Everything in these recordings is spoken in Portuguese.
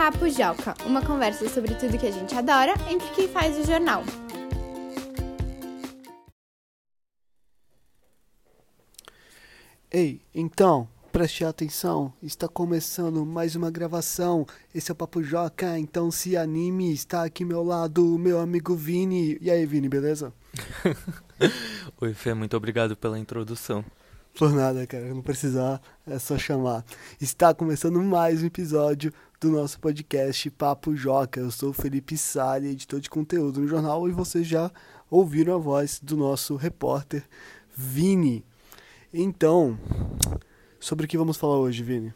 Papo Joca, uma conversa sobre tudo que a gente adora entre quem faz o jornal. Ei, então, preste atenção, está começando mais uma gravação. Esse é o Papo Joca, então se anime, está aqui ao meu lado o meu amigo Vini. E aí, Vini, beleza? Oi, Fê, muito obrigado pela introdução. Por nada, cara, não precisar, é só chamar. Está começando mais um episódio do nosso podcast Papo Joca. Eu sou Felipe Sali, editor de conteúdo no jornal, e vocês já ouviram a voz do nosso repórter Vini. Então, sobre o que vamos falar hoje, Vini?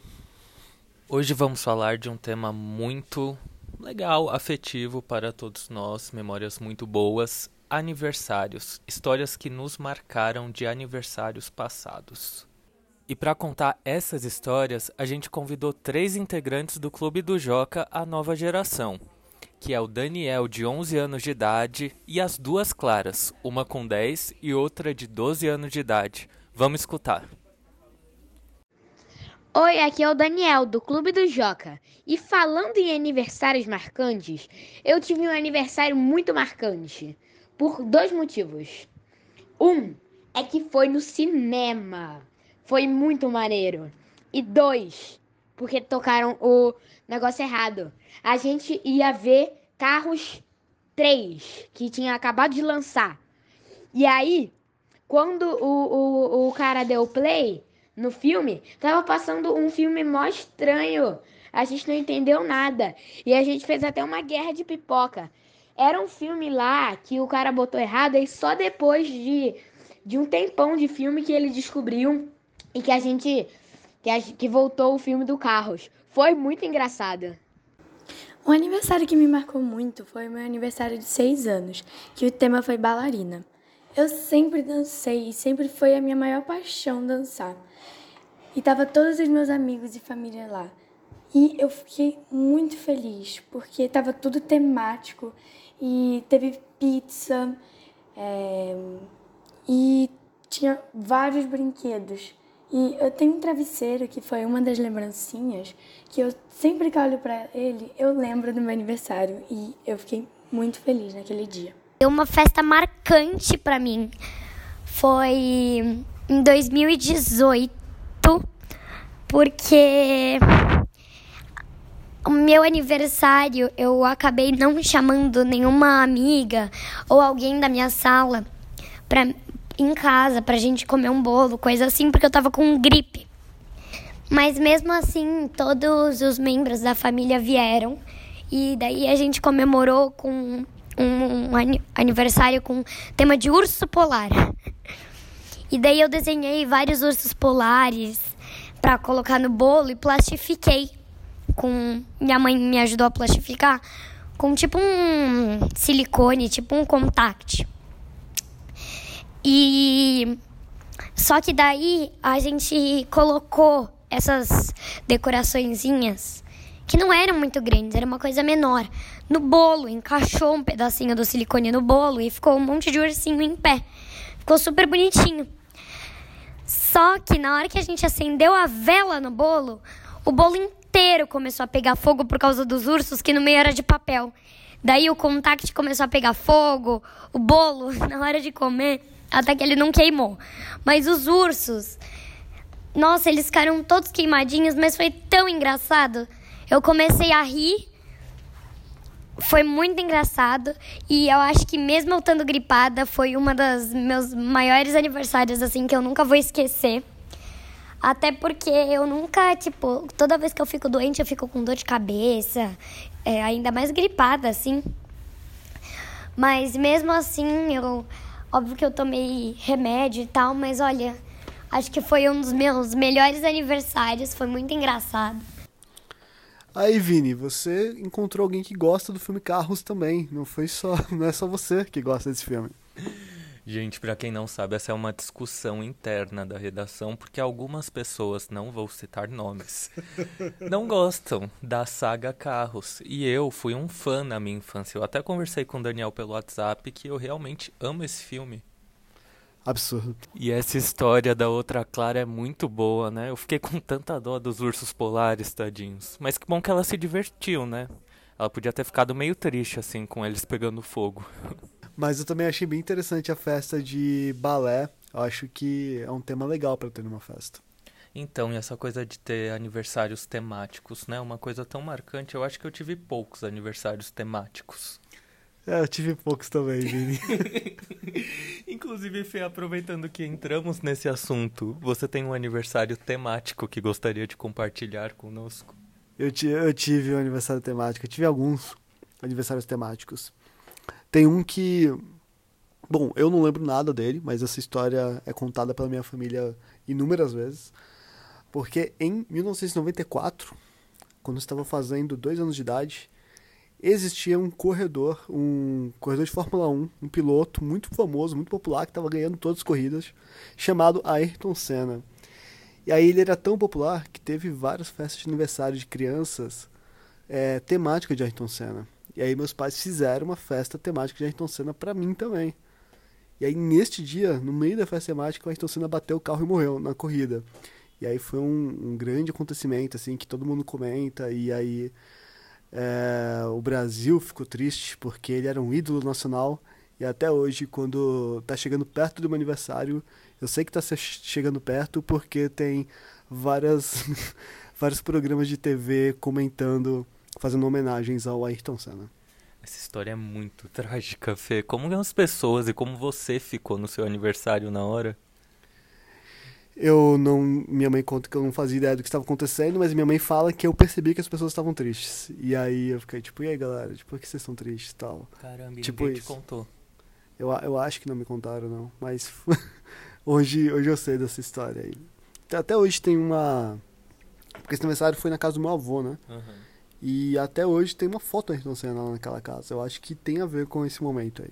Hoje vamos falar de um tema muito legal, afetivo para todos nós, memórias muito boas, aniversários, histórias que nos marcaram de aniversários passados. E para contar essas histórias, a gente convidou três integrantes do Clube do Joca, a nova geração, que é o Daniel, de 11 anos de idade, e as duas Claras, uma com 10 e outra de 12 anos de idade. Vamos escutar. Oi, aqui é o Daniel, do Clube do Joca. E falando em aniversários marcantes, eu tive um aniversário muito marcante. Por dois motivos. Um é que foi no cinema. Foi muito maneiro. E dois, porque tocaram o negócio errado. A gente ia ver Carros 3, que tinha acabado de lançar. E aí, quando o, o, o cara deu play no filme, tava passando um filme mó estranho. A gente não entendeu nada. E a gente fez até uma guerra de pipoca. Era um filme lá que o cara botou errado e só depois de, de um tempão de filme que ele descobriu e que a gente. que, a, que voltou o filme do Carros. Foi muito engraçado. Um aniversário que me marcou muito foi o meu aniversário de seis anos, que o tema foi bailarina. Eu sempre dancei e sempre foi a minha maior paixão dançar. E tava todos os meus amigos e família lá. E eu fiquei muito feliz, porque tava tudo temático e teve pizza é, e tinha vários brinquedos. E eu tenho um travesseiro que foi uma das lembrancinhas que eu sempre que olho para ele, eu lembro do meu aniversário e eu fiquei muito feliz naquele dia. Uma festa marcante para mim foi em 2018, porque o meu aniversário eu acabei não chamando nenhuma amiga ou alguém da minha sala pra, em casa pra gente comer um bolo, coisa assim, porque eu tava com gripe. Mas mesmo assim, todos os membros da família vieram e daí a gente comemorou com um, um aniversário com tema de urso polar. E daí eu desenhei vários ursos polares para colocar no bolo e plastifiquei com minha mãe me ajudou a plastificar com tipo um silicone, tipo um contact. E só que daí a gente colocou essas decoraçõezinhas que não eram muito grandes, era uma coisa menor. No bolo, encaixou um pedacinho do silicone no bolo e ficou um monte de ursinho em pé. Ficou super bonitinho. Só que na hora que a gente acendeu a vela no bolo, o bolo inteiro começou a pegar fogo por causa dos ursos, que no meio era de papel. Daí o contact começou a pegar fogo, o bolo, na hora de comer, até que ele não queimou. Mas os ursos, nossa, eles ficaram todos queimadinhos, mas foi tão engraçado. Eu comecei a rir. Foi muito engraçado e eu acho que mesmo eu estando gripada, foi uma das meus maiores aniversários assim que eu nunca vou esquecer. Até porque eu nunca, tipo, toda vez que eu fico doente, eu fico com dor de cabeça, é, ainda mais gripada, assim. Mas mesmo assim, eu. Óbvio que eu tomei remédio e tal, mas olha, acho que foi um dos meus melhores aniversários, foi muito engraçado. Aí, Vini, você encontrou alguém que gosta do filme Carros também. Não foi só, não é só você que gosta desse filme. Gente, para quem não sabe, essa é uma discussão interna da redação, porque algumas pessoas, não vou citar nomes, não gostam da saga Carros. E eu fui um fã na minha infância. Eu até conversei com o Daniel pelo WhatsApp que eu realmente amo esse filme. absurdo. E essa história da outra Clara é muito boa, né? Eu fiquei com tanta dó dos ursos polares, tadinhos. Mas que bom que ela se divertiu, né? Ela podia ter ficado meio triste, assim, com eles pegando fogo. Mas eu também achei bem interessante a festa de balé. Eu acho que é um tema legal para ter numa festa. Então, e essa coisa de ter aniversários temáticos, né? Uma coisa tão marcante. Eu acho que eu tive poucos aniversários temáticos. É, eu tive poucos também, Vini. Inclusive, Fê, aproveitando que entramos nesse assunto, você tem um aniversário temático que gostaria de compartilhar conosco? Eu, eu tive um aniversário temático, eu tive alguns aniversários temáticos. Tem um que. Bom, eu não lembro nada dele, mas essa história é contada pela minha família inúmeras vezes. Porque em 1994, quando eu estava fazendo dois anos de idade, existia um corredor, um corredor de Fórmula 1, um piloto muito famoso, muito popular, que estava ganhando todas as corridas, chamado Ayrton Senna. E aí ele era tão popular que teve várias festas de aniversário de crianças é, temática de Ayrton Senna. E aí meus pais fizeram uma festa temática de Ayrton Senna para mim também. E aí neste dia, no meio da festa temática, o Ayrton Senna bateu o carro e morreu na corrida. E aí foi um, um grande acontecimento, assim, que todo mundo comenta. E aí é, o Brasil ficou triste porque ele era um ídolo nacional. E até hoje, quando tá chegando perto do meu aniversário, eu sei que tá chegando perto porque tem várias, vários programas de TV comentando, fazendo homenagens ao Ayrton Senna. Essa história é muito trágica, Fê. Como as pessoas e como você ficou no seu aniversário na hora? Eu não. Minha mãe conta que eu não fazia ideia do que estava acontecendo, mas minha mãe fala que eu percebi que as pessoas estavam tristes. E aí eu fiquei tipo, e aí galera, tipo, por que vocês estão tristes e tal? Caramba, tipo ninguém isso. te contou. Eu, eu acho que não me contaram, não. Mas hoje, hoje eu sei dessa história aí. Até hoje tem uma. Porque esse aniversário foi na casa do meu avô, né? Uhum. E até hoje tem uma foto do Ayrton Senna lá naquela casa. Eu acho que tem a ver com esse momento aí.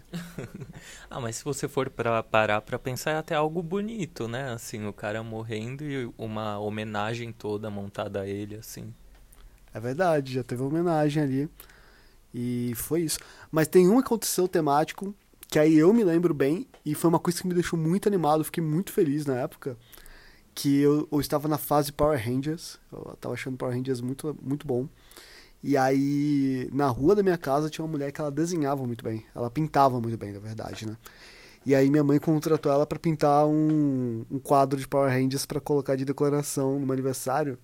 ah, mas se você for para parar para pensar, é até algo bonito, né? Assim, o cara morrendo e uma homenagem toda montada a ele, assim. É verdade, já teve uma homenagem ali. E foi isso. Mas tem um aconteceu temático, que aí eu me lembro bem, e foi uma coisa que me deixou muito animado, fiquei muito feliz na época. Que eu, eu estava na fase Power Rangers. Eu estava achando Power Rangers muito, muito bom. E aí, na rua da minha casa tinha uma mulher que ela desenhava muito bem. Ela pintava muito bem, na verdade, né? E aí minha mãe contratou ela para pintar um, um quadro de Power Rangers para colocar de decoração no meu aniversário.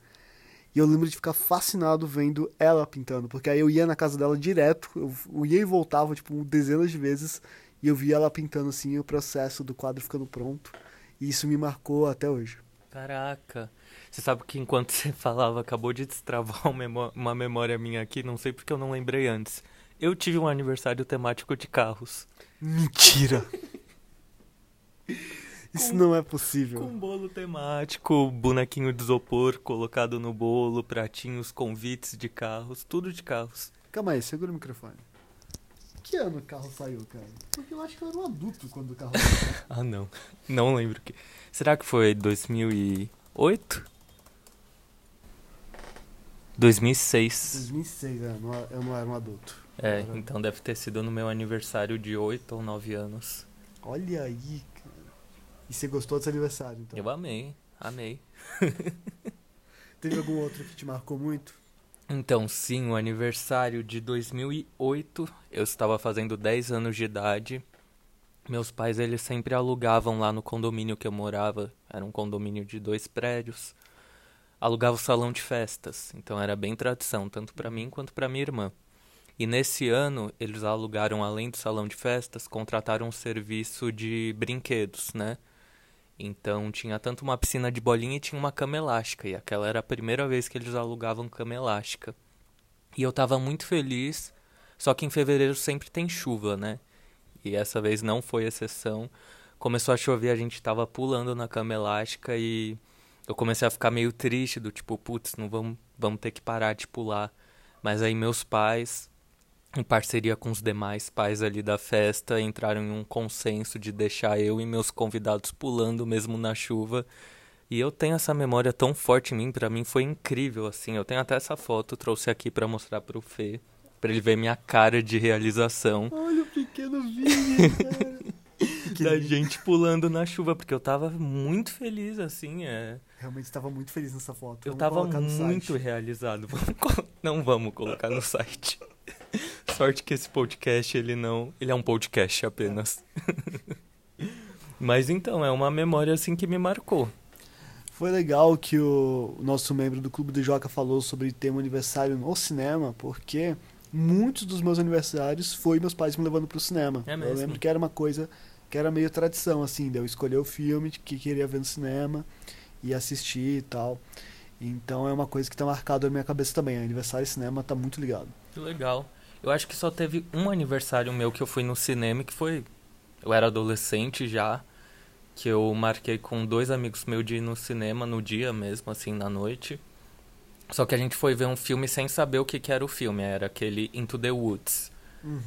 E eu lembro de ficar fascinado vendo ela pintando, porque aí eu ia na casa dela direto, eu, ia e voltava, tipo, dezenas de vezes, e eu via ela pintando, assim, o processo do quadro ficando pronto. E isso me marcou até hoje. Caraca. Você sabe que enquanto você falava, acabou de destravar uma memória minha aqui, não sei porque eu não lembrei antes. Eu tive um aniversário temático de carros. Mentira! Isso com, não é possível. Com bolo temático, bonequinho de isopor colocado no bolo, pratinhos, convites de carros, tudo de carros. Calma aí, segura o microfone. Que ano o carro saiu, cara? Porque eu acho que eu era um adulto quando o carro saiu. ah, não. Não lembro que. Será que foi 2008? 2006. 2006, é, eu não era um adulto. É, era... então deve ter sido no meu aniversário de 8 ou 9 anos. Olha aí, cara. E você gostou desse aniversário, então? Eu amei, amei. Teve algum outro que te marcou muito? Então, sim, o aniversário de 2008, eu estava fazendo 10 anos de idade. Meus pais, eles sempre alugavam lá no condomínio que eu morava. Era um condomínio de dois prédios alugava o salão de festas. Então era bem tradição, tanto para mim quanto para minha irmã. E nesse ano, eles alugaram, além do salão de festas, contrataram um serviço de brinquedos, né? Então tinha tanto uma piscina de bolinha e tinha uma cama elástica. E aquela era a primeira vez que eles alugavam cama elástica. E eu tava muito feliz, só que em fevereiro sempre tem chuva, né? E essa vez não foi exceção. Começou a chover, a gente tava pulando na cama elástica e eu comecei a ficar meio triste, do tipo, putz, não vamos, vamos ter que parar de pular. Mas aí meus pais, em parceria com os demais pais ali da festa, entraram em um consenso de deixar eu e meus convidados pulando mesmo na chuva. E eu tenho essa memória tão forte em mim, para mim foi incrível assim. Eu tenho até essa foto, trouxe aqui para mostrar pro Fê, para ele ver minha cara de realização. Olha o pequeno Vini, cara. da gente pulando na chuva, porque eu tava muito feliz, assim, é. Realmente estava muito feliz nessa foto. Eu Vamos tava muito site. realizado. Não vamos colocar no site. Sorte que esse podcast, ele não... Ele é um podcast apenas. Mas então, é uma memória, assim, que me marcou. Foi legal que o o nosso membro do Clube do Joca falou sobre ter um aniversário no cinema, porque muitos dos meus aniversários foi meus pais me levando pro cinema. É Eu mesmo? lembro que era uma coisa que era meio tradição, assim, de eu escolher o filme que queria ver no cinema e assistir e tal. Então é uma coisa que tá marcado na minha cabeça também. Aniversário e cinema tá muito ligado. Que legal. Eu acho que só teve um aniversário meu que eu fui no cinema, que foi... Eu era adolescente já, que eu marquei com dois amigos meus de ir no cinema no dia mesmo, assim, na noite. Só que a gente foi ver um filme sem saber o que, que era o filme, era aquele Into the Woods.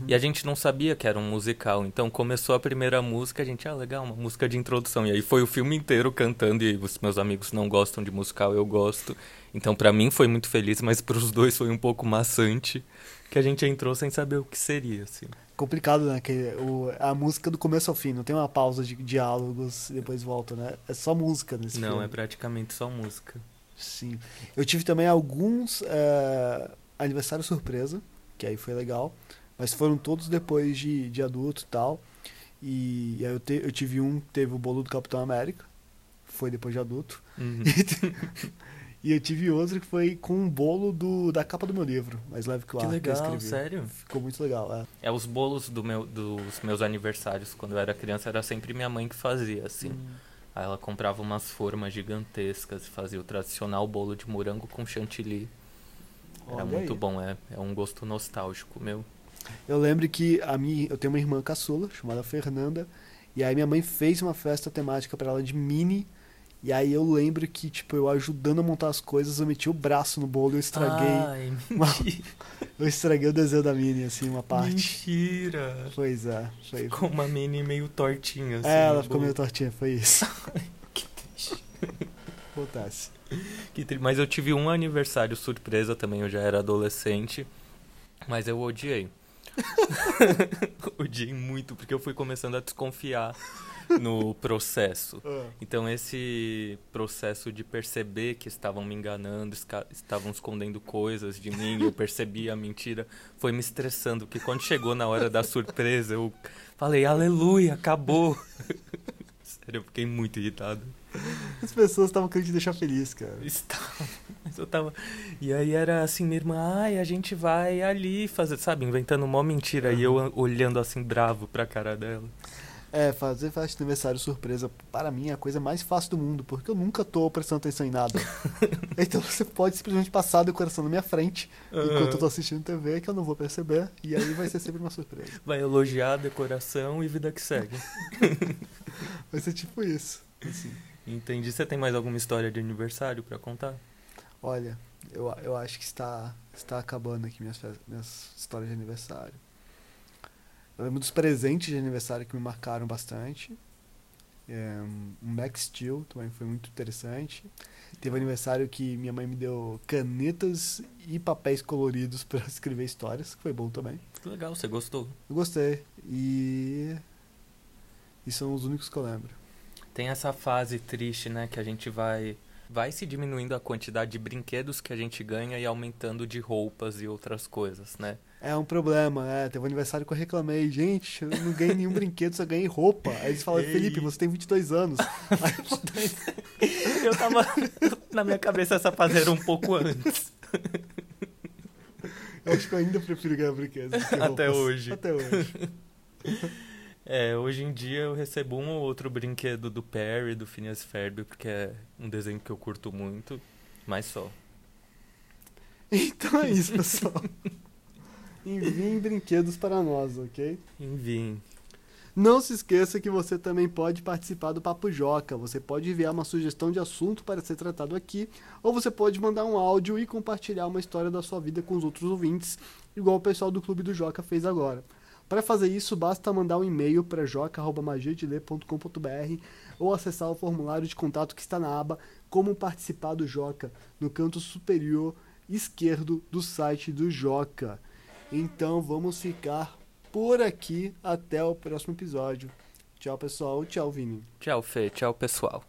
E a gente não sabia que era um musical, então começou a primeira música, a gente, ah, legal, uma música de introdução. E aí foi o filme inteiro cantando, e os meus amigos não gostam de musical, eu gosto. Então pra mim foi muito feliz, mas pros dois foi um pouco maçante, que a gente entrou sem saber o que seria, assim. Complicado, né? Que o, a música do começo ao fim, não tem uma pausa de diálogos e depois volta, né? É só música nesse não, filme. é praticamente só música. Sim. Eu tive também alguns eh, aniversários surpresa, que aí foi legal. Mas foram todos depois de, de adulto e tal. E, aí eu, te- eu tive um teve o bolo do Capitão América. Foi depois de adulto. Uhum. E eu tive outro que foi com um bolo do, da capa do meu livro, Mais Leve que o Que eu legal, escrevi. sério? Ficou muito legal, é. É, os bolos do meu, dos meus aniversários, quando eu era criança, era sempre minha mãe que fazia, assim. Aí ela comprava umas formas gigantescas e fazia o tradicional bolo de morango com chantilly. Era Olha muito aí. bom, é, é um gosto nostálgico meu. Eu lembro que a minha, eu tenho uma irmã caçula, chamada Fernanda, e aí minha mãe fez uma festa temática pra ela de mini, e aí eu lembro que, tipo, eu ajudando a montar as coisas, eu meti o braço no bolo e eu estraguei, Ai, uma- eu estraguei o desenho da mini, assim, uma parte. mentira. Pois é, foi. Ficou uma mini meio tortinha, assim. É, ela ficou bolo. meio tortinha, foi isso. Que triste. Acontece. Que tri- Mas eu tive um aniversário surpresa também, eu já era adolescente, mas eu odiei. odiei muito, porque eu fui começando a desconfiar no processo. Ah, Então esse processo de perceber que estavam me enganando, estavam escondendo coisas de mim, eu percebi a mentira, foi me estressando, porque quando chegou na hora da surpresa, eu falei, aleluia, acabou. Sério, eu fiquei muito irritado. As pessoas estavam querendo te deixar feliz, cara. Estava, mas eu tava. E aí era assim, minha irmã, ai, a gente vai ali fazer, sabe, inventando uma mentira. E eu olhando assim, bravo pra cara dela. É, fazer festa de aniversário surpresa, para mim, é a coisa mais fácil do mundo, porque eu nunca tô prestando atenção em nada. então você pode simplesmente passar a decoração na minha frente, enquanto eu tô assistindo TV, que eu não vou perceber, e aí vai ser sempre uma surpresa. Vai elogiar a decoração e vida que segue. Vai ser tipo isso. assim. Entendi. Você tem mais alguma história de aniversário pra contar? Olha, eu, eu acho que está, está acabando aqui minhas, minhas histórias de aniversário. Eu lembro dos presentes de aniversário que me marcaram bastante. É, um Max Steel também foi muito interessante. Teve aniversário que minha mãe me deu canetas e papéis coloridos para escrever histórias, que foi bom também. Que legal, você gostou. Eu gostei. E. E são os únicos que eu lembro. Tem essa fase triste, né, que a gente vai vai se diminuindo a quantidade de brinquedos que a gente ganha e aumentando de roupas e outras coisas, né? É um problema, é. Teve um aniversário que eu reclamei. Gente, eu não ganhei nenhum brinquedo, só ganhei roupa. Aí eles falaram. Felipe, você tem 22 anos. Eu tava na minha cabeça essa fase era um pouco antes. eu acho que eu ainda prefiro ganhar brinquedos. do que Até hoje. Até hoje. É, hoje em dia eu recebo um ou outro brinquedo do Perry, do Phineas Ferb, porque é um desenho que eu curto muito, mas só. Então é isso, pessoal. Enviem brinquedos para nós, ok? Enfim, Não se esqueça que você também pode participar do Papo Joca. Você pode enviar uma sugestão de assunto para ser tratado aqui, ou você pode mandar um áudio e compartilhar uma história da sua vida com os outros ouvintes, igual o pessoal do Clube do Joca fez agora. Para fazer isso, basta mandar um e-mail para joca.magiadeler.com.br ou acessar o formulário de contato que está na aba Como Participar do Joca, no canto superior esquerdo do site do Joca. Então vamos ficar por aqui até o próximo episódio. Tchau, pessoal. Tchau, Vini. Tchau, Fê. Tchau, pessoal.